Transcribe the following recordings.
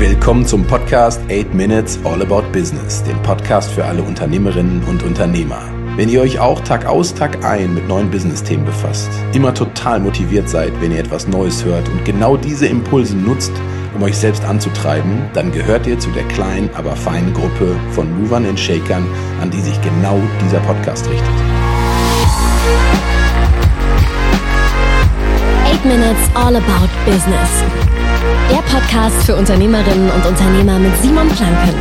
Willkommen zum Podcast 8 Minutes All About Business, dem Podcast für alle Unternehmerinnen und Unternehmer. Wenn ihr euch auch Tag aus, Tag ein mit neuen Business-Themen befasst, immer total motiviert seid, wenn ihr etwas Neues hört und genau diese Impulse nutzt, um euch selbst anzutreiben, dann gehört ihr zu der kleinen, aber feinen Gruppe von Movern und Shakern, an die sich genau dieser Podcast richtet. 8 Minutes All About Business. Der Podcast für Unternehmerinnen und Unternehmer mit Simon Planken.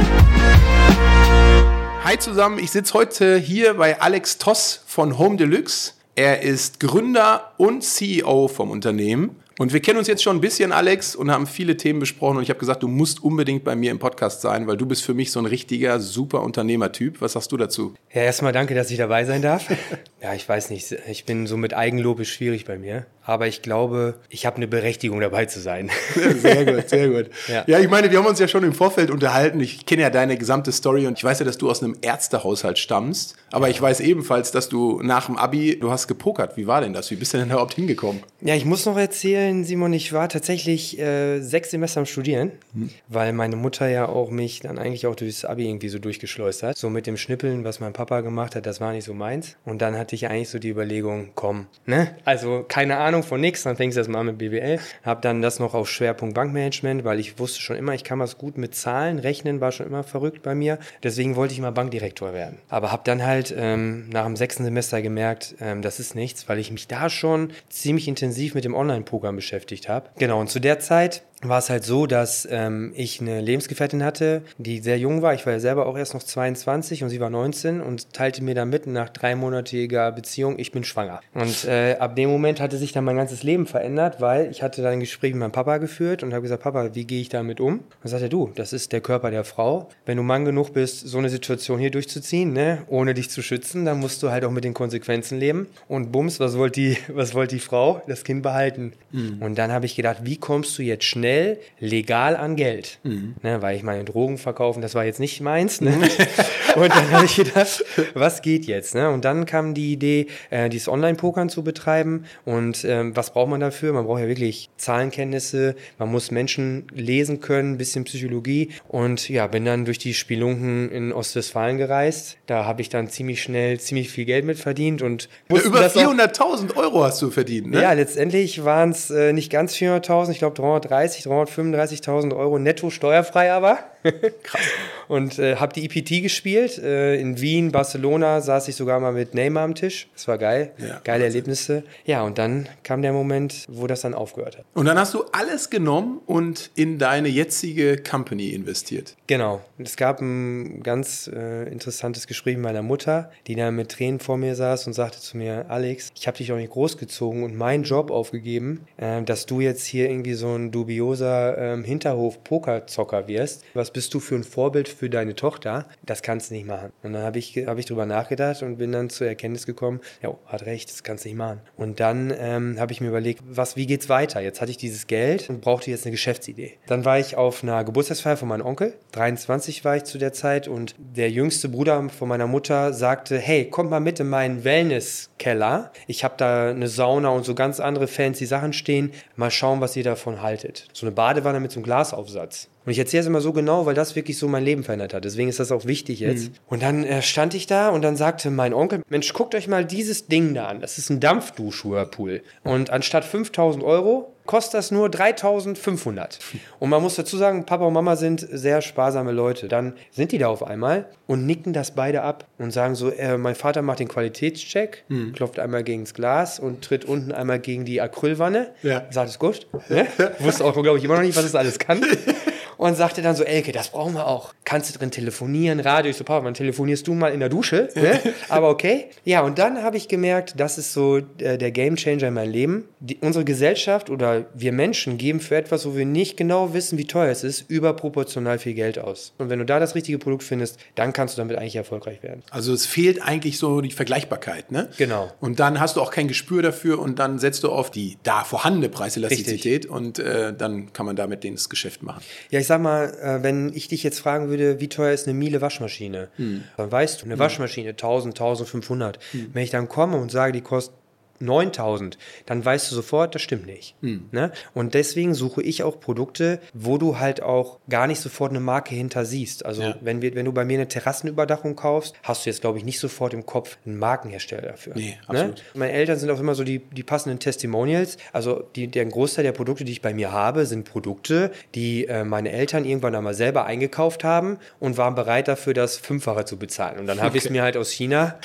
Hi zusammen, ich sitze heute hier bei Alex Toss von Home Deluxe. Er ist Gründer und CEO vom Unternehmen und wir kennen uns jetzt schon ein bisschen, Alex, und haben viele Themen besprochen. Und ich habe gesagt, du musst unbedingt bei mir im Podcast sein, weil du bist für mich so ein richtiger, super Unternehmertyp. Was sagst du dazu? Ja, erstmal danke, dass ich dabei sein darf. ja, ich weiß nicht, ich bin so mit Eigenlob ist schwierig bei mir aber ich glaube, ich habe eine Berechtigung dabei zu sein. Sehr gut, sehr gut. Ja. ja. ich meine, wir haben uns ja schon im Vorfeld unterhalten. Ich kenne ja deine gesamte Story und ich weiß ja, dass du aus einem Ärztehaushalt stammst. Aber ich weiß ebenfalls, dass du nach dem Abi, du hast gepokert. Wie war denn das? Wie bist du denn überhaupt hingekommen? Ja, ich muss noch erzählen, Simon, ich war tatsächlich äh, sechs Semester am Studieren, hm. weil meine Mutter ja auch mich dann eigentlich auch durchs Abi irgendwie so durchgeschleust hat. So mit dem Schnippeln, was mein Papa gemacht hat, das war nicht so meins. Und dann hatte ich eigentlich so die Überlegung, komm, ne? Also keine Ahnung, Ahnung von nichts, dann fängst du erstmal an mit BWL. Habe dann das noch auf Schwerpunkt Bankmanagement, weil ich wusste schon immer, ich kann was gut mit Zahlen, rechnen war schon immer verrückt bei mir. Deswegen wollte ich mal Bankdirektor werden. Aber habe dann halt ähm, nach dem sechsten Semester gemerkt, ähm, das ist nichts, weil ich mich da schon ziemlich intensiv mit dem Online-Programm beschäftigt habe. Genau, und zu der Zeit war es halt so, dass ähm, ich eine Lebensgefährtin hatte, die sehr jung war. Ich war ja selber auch erst noch 22 und sie war 19 und teilte mir dann mit nach dreimonatiger Beziehung, ich bin schwanger. Und äh, ab dem Moment hatte sich dann mein ganzes Leben verändert, weil ich hatte dann ein Gespräch mit meinem Papa geführt und habe gesagt, Papa, wie gehe ich damit um? Und dann sagte er, du, das ist der Körper der Frau. Wenn du Mann genug bist, so eine Situation hier durchzuziehen, ne, ohne dich zu schützen, dann musst du halt auch mit den Konsequenzen leben. Und bums, was wollte die, was wollte die Frau? Das Kind behalten. Mhm. Und dann habe ich gedacht, wie kommst du jetzt schnell schnell legal an Geld. Mhm. Ne, weil ich meine, Drogen verkaufen, das war jetzt nicht meins. Ne? und dann habe ich gedacht, was geht jetzt? Ne? Und dann kam die Idee, äh, dieses Online-Pokern zu betreiben. Und ähm, was braucht man dafür? Man braucht ja wirklich Zahlenkenntnisse, man muss Menschen lesen können, ein bisschen Psychologie. Und ja, bin dann durch die Spielunken in Ostwestfalen gereist. Da habe ich dann ziemlich schnell ziemlich viel Geld mit verdient. Und ja, über 400.000 Euro hast du verdient, ne? Ja, letztendlich waren es äh, nicht ganz 400.000, ich glaube 330, 335.000 Euro netto steuerfrei aber. Krass. Und äh, habe die EPT gespielt. Äh, in Wien, Barcelona saß ich sogar mal mit Neymar am Tisch. Das war geil. Ja, Geile Erlebnisse. Ja, und dann kam der Moment, wo das dann aufgehört hat. Und dann hast du alles genommen und in deine jetzige Company investiert. Genau. Es gab ein ganz äh, interessantes Gespräch mit meiner Mutter, die da mit Tränen vor mir saß und sagte zu mir, Alex, ich habe dich auch nicht großgezogen und meinen Job aufgegeben, äh, dass du jetzt hier irgendwie so ein dubioser ähm, Hinterhof-Pokerzocker wirst. Was was bist du für ein Vorbild für deine Tochter? Das kannst du nicht machen. Und dann habe ich, hab ich drüber nachgedacht und bin dann zur Erkenntnis gekommen, ja, hat recht, das kannst du nicht machen. Und dann ähm, habe ich mir überlegt, was, wie geht's weiter? Jetzt hatte ich dieses Geld und brauchte jetzt eine Geschäftsidee. Dann war ich auf einer Geburtstagsfeier von meinem Onkel, 23 war ich zu der Zeit und der jüngste Bruder von meiner Mutter sagte, hey, kommt mal mit in meinen Wellnesskeller. Ich habe da eine Sauna und so ganz andere fancy Sachen stehen. Mal schauen, was ihr davon haltet. So eine Badewanne mit so einem Glasaufsatz. Und ich erzähle es immer so genau, weil das wirklich so mein Leben verändert hat. Deswegen ist das auch wichtig jetzt. Mhm. Und dann äh, stand ich da und dann sagte mein Onkel, Mensch, guckt euch mal dieses Ding da an. Das ist ein Dampfduschwhirlpool. Und anstatt 5000 Euro kostet das nur 3500. Und man muss dazu sagen, Papa und Mama sind sehr sparsame Leute. Dann sind die da auf einmal und nicken das beide ab und sagen so, äh, mein Vater macht den Qualitätscheck, mhm. klopft einmal gegen das Glas und tritt unten einmal gegen die Acrylwanne. Ja. Sagt es gut. Ne? Wusste auch, glaube ich, immer noch nicht, was es alles kann. und sagte dann so, Elke, das brauchen wir auch. Kannst du drin telefonieren, Radio? Ich so, Papa, wann telefonierst du mal in der Dusche? Ne? Aber okay. Ja, und dann habe ich gemerkt, das ist so äh, der Game Changer in meinem Leben. Die, unsere Gesellschaft oder wir Menschen geben für etwas, wo wir nicht genau wissen, wie teuer es ist, überproportional viel Geld aus. Und wenn du da das richtige Produkt findest, dann kannst du damit eigentlich erfolgreich werden. Also es fehlt eigentlich so die Vergleichbarkeit, ne? Genau. Und dann hast du auch kein Gespür dafür und dann setzt du auf die da vorhandene Preiselastizität und äh, dann kann man damit das Geschäft machen. Ja, ich sag mal, äh, wenn ich dich jetzt fragen würde, wie teuer ist eine Miele Waschmaschine, hm. dann weißt du, eine hm. Waschmaschine 1000, 1500. Hm. Wenn ich dann komme und sage, die kostet 9000, dann weißt du sofort, das stimmt nicht. Hm. Ne? Und deswegen suche ich auch Produkte, wo du halt auch gar nicht sofort eine Marke hinter siehst. Also Ja. wenn, wir, wenn du bei mir eine Terrassenüberdachung kaufst, hast du jetzt, glaube ich, nicht sofort im Kopf einen Markenhersteller dafür. Nee, Ne? absolut. Meine Eltern sind auch immer so die, die passenden Testimonials. Also die, der Großteil der Produkte, die ich bei mir habe, sind Produkte, die äh, meine Eltern irgendwann einmal selber eingekauft haben und waren bereit dafür, das Fünffache zu bezahlen. Und dann habe ich es mir halt aus China,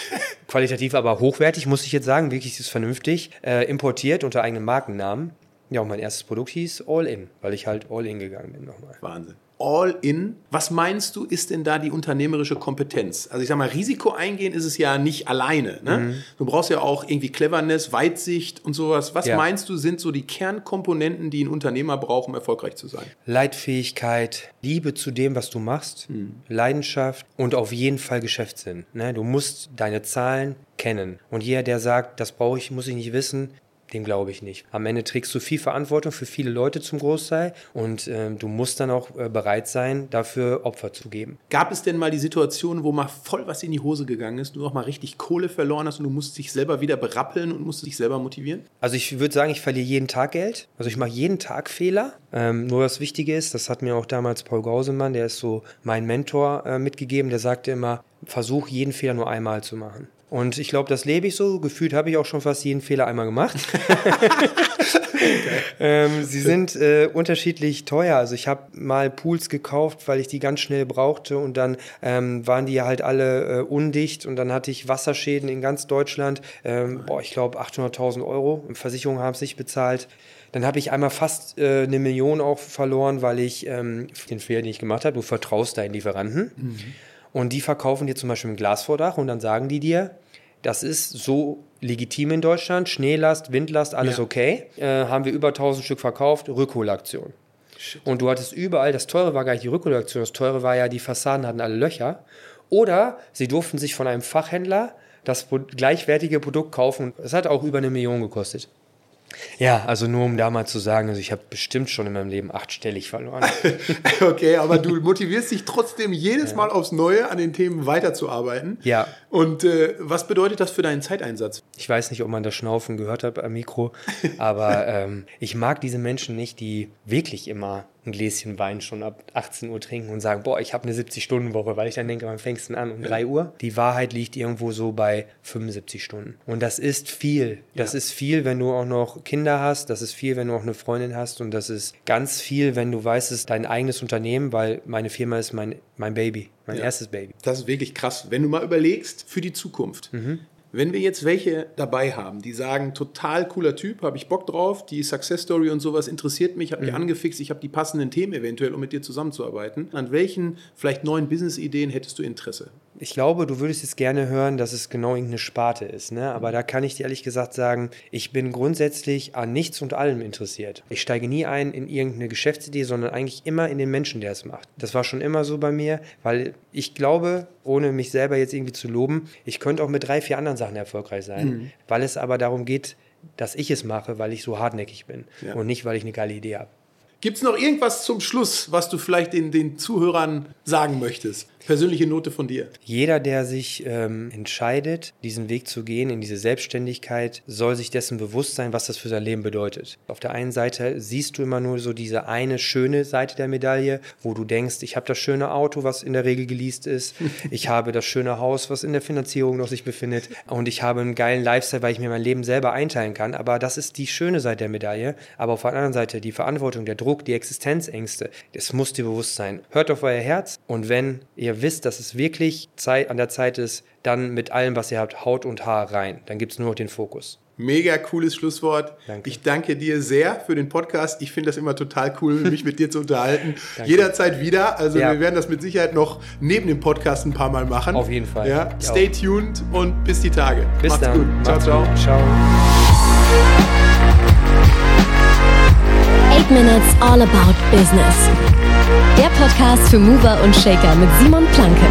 qualitativ aber hochwertig, muss ich jetzt sagen, wirklich ist vernünftig, äh, importiert unter eigenem Markennamen. Ja, und mein erstes Produkt hieß All In, weil ich halt All In gegangen bin nochmal. Wahnsinn. All in. Was meinst du, ist denn da die unternehmerische Kompetenz? Also ich sag mal, Risiko eingehen ist es ja nicht alleine. Ne? Mhm. Du brauchst ja auch irgendwie Cleverness, Weitsicht und sowas. Was Ja. meinst du, sind so die Kernkomponenten, die ein Unternehmer braucht, um erfolgreich zu sein? Leitfähigkeit, Liebe zu dem, was du machst, Leidenschaft und auf jeden Fall Geschäftssinn. Ne? Du musst deine Zahlen kennen. Und jeder, der sagt, das brauche ich, muss ich nicht wissen, dem glaube ich nicht. Am Ende trägst du viel Verantwortung für viele Leute zum Großteil und ähm, du musst dann auch äh, bereit sein, dafür Opfer zu geben. Gab es denn mal die Situation, wo mal voll was in die Hose gegangen ist, du auch mal richtig Kohle verloren hast und du musst dich selber wieder berappeln und musst dich selber motivieren? Also ich würde sagen, ich verliere jeden Tag Geld. Also ich mache jeden Tag Fehler. Ähm, nur das Wichtige ist, das hat mir auch damals Paul Gausemann, der ist so mein Mentor, äh, mitgegeben, der sagte immer, versuch jeden Fehler nur einmal zu machen. Und ich glaube, das lebe ich so. Gefühlt habe ich auch schon fast jeden Fehler einmal gemacht. ähm, sie sind äh, unterschiedlich teuer. Also ich habe mal Pools gekauft, weil ich die ganz schnell brauchte und dann ähm, waren die halt alle äh, undicht und dann hatte ich Wasserschäden in ganz Deutschland. Ähm, boah, ich glaube 800.000 Euro. Versicherungen haben es nicht bezahlt. Dann habe ich einmal fast äh, eine Million auch verloren, weil ich ähm, den Fehler, den ich gemacht habe, du vertraust deinen Lieferanten. Und die verkaufen dir zum Beispiel ein Glasvordach und dann sagen die dir, das ist so legitim in Deutschland, Schneelast, Windlast, alles Ja. okay. Äh, haben wir über 1000 Stück verkauft, Rückholaktion. Und du hattest überall, das Teure war gar nicht die Rückholaktion, das Teure war ja, die Fassaden hatten alle Löcher. Oder sie durften sich von einem Fachhändler das gleichwertige Produkt kaufen. Es hat auch über eine Million gekostet. Ja, also nur um da mal zu sagen, also ich habe bestimmt schon in meinem Leben achtstellig verloren. Okay, aber du motivierst dich trotzdem jedes Mal aufs Neue an den Themen weiterzuarbeiten. Ja. Und äh, was bedeutet das für deinen Zeiteinsatz? Ich weiß nicht, ob man das Schnaufen gehört hat am Mikro, aber ähm, ich mag diese Menschen nicht, die wirklich immer ein Gläschen Wein schon ab 18 Uhr trinken und sagen, boah, ich habe eine 70-Stunden-Woche, weil ich dann denke, wann fängst du an? Um 3 Uhr? Die Wahrheit liegt irgendwo so bei 75 Stunden. Und das ist viel. Das Ja. ist viel, wenn du auch noch Kinder hast, das ist viel, wenn du auch eine Freundin hast und das ist ganz viel, wenn du weißt, es ist dein eigenes Unternehmen, weil meine Firma ist mein, mein Baby, mein Ja. erstes Baby. Das ist wirklich krass. Wenn du mal überlegst für die Zukunft. Wenn wir jetzt welche dabei haben, die sagen, total cooler Typ, habe ich Bock drauf, die Success Story und sowas interessiert mich, hat mich angefixt, ich habe die passenden Themen eventuell, um mit dir zusammenzuarbeiten. An welchen vielleicht neuen Business-Ideen hättest du Interesse? Ich glaube, du würdest jetzt gerne hören, dass es genau irgendeine Sparte ist, ne? Aber da kann ich dir ehrlich gesagt sagen, ich bin grundsätzlich an nichts und allem interessiert. Ich steige nie ein in irgendeine Geschäftsidee, sondern eigentlich immer in den Menschen, der es macht. Das war schon immer so bei mir, weil ich glaube, ohne mich selber jetzt irgendwie zu loben, ich könnte auch mit drei, vier anderen Sachen erfolgreich sein, weil es aber darum geht, dass ich es mache, weil ich so hartnäckig bin Ja. und nicht, weil ich eine geile Idee habe. Gibt es noch irgendwas zum Schluss, was du vielleicht den, den Zuhörern sagen möchtest? Persönliche Note von dir. Jeder, der sich ähm, entscheidet, diesen Weg zu gehen in diese Selbstständigkeit, soll sich dessen bewusst sein, was das für sein Leben bedeutet. Auf der einen Seite siehst du immer nur so diese eine schöne Seite der Medaille, wo du denkst, ich habe das schöne Auto, was in der Regel geleast ist, ich habe das schöne Haus, was in der Finanzierung noch sich befindet und ich habe einen geilen Lifestyle, weil ich mir mein Leben selber einteilen kann. Aber das ist die schöne Seite der Medaille. Aber auf der anderen Seite die Verantwortung, der Druck, die Existenzängste, das muss dir bewusst sein. Hört auf euer Herz und wenn ihr wisst, dass es wirklich Zeit, an der Zeit ist, dann mit allem, was ihr habt, Haut und Haar rein. Dann gibt es nur noch den Fokus. Mega cooles Schlusswort. Danke. Ich danke dir sehr für den Podcast. Ich finde das immer total cool, mich mit dir zu unterhalten. Danke. Jederzeit wieder. Also Ja. wir werden das mit Sicherheit noch neben dem Podcast ein paar Mal machen. Auf jeden Fall. Ja. Ich Stay tuned und bis die Tage. Bis Macht's dann. gut. Ciao, Macht's ciao. gut. Ciao. 8 Minutes All About Business. Der Podcast für Mover und Shaker mit Simon Planke.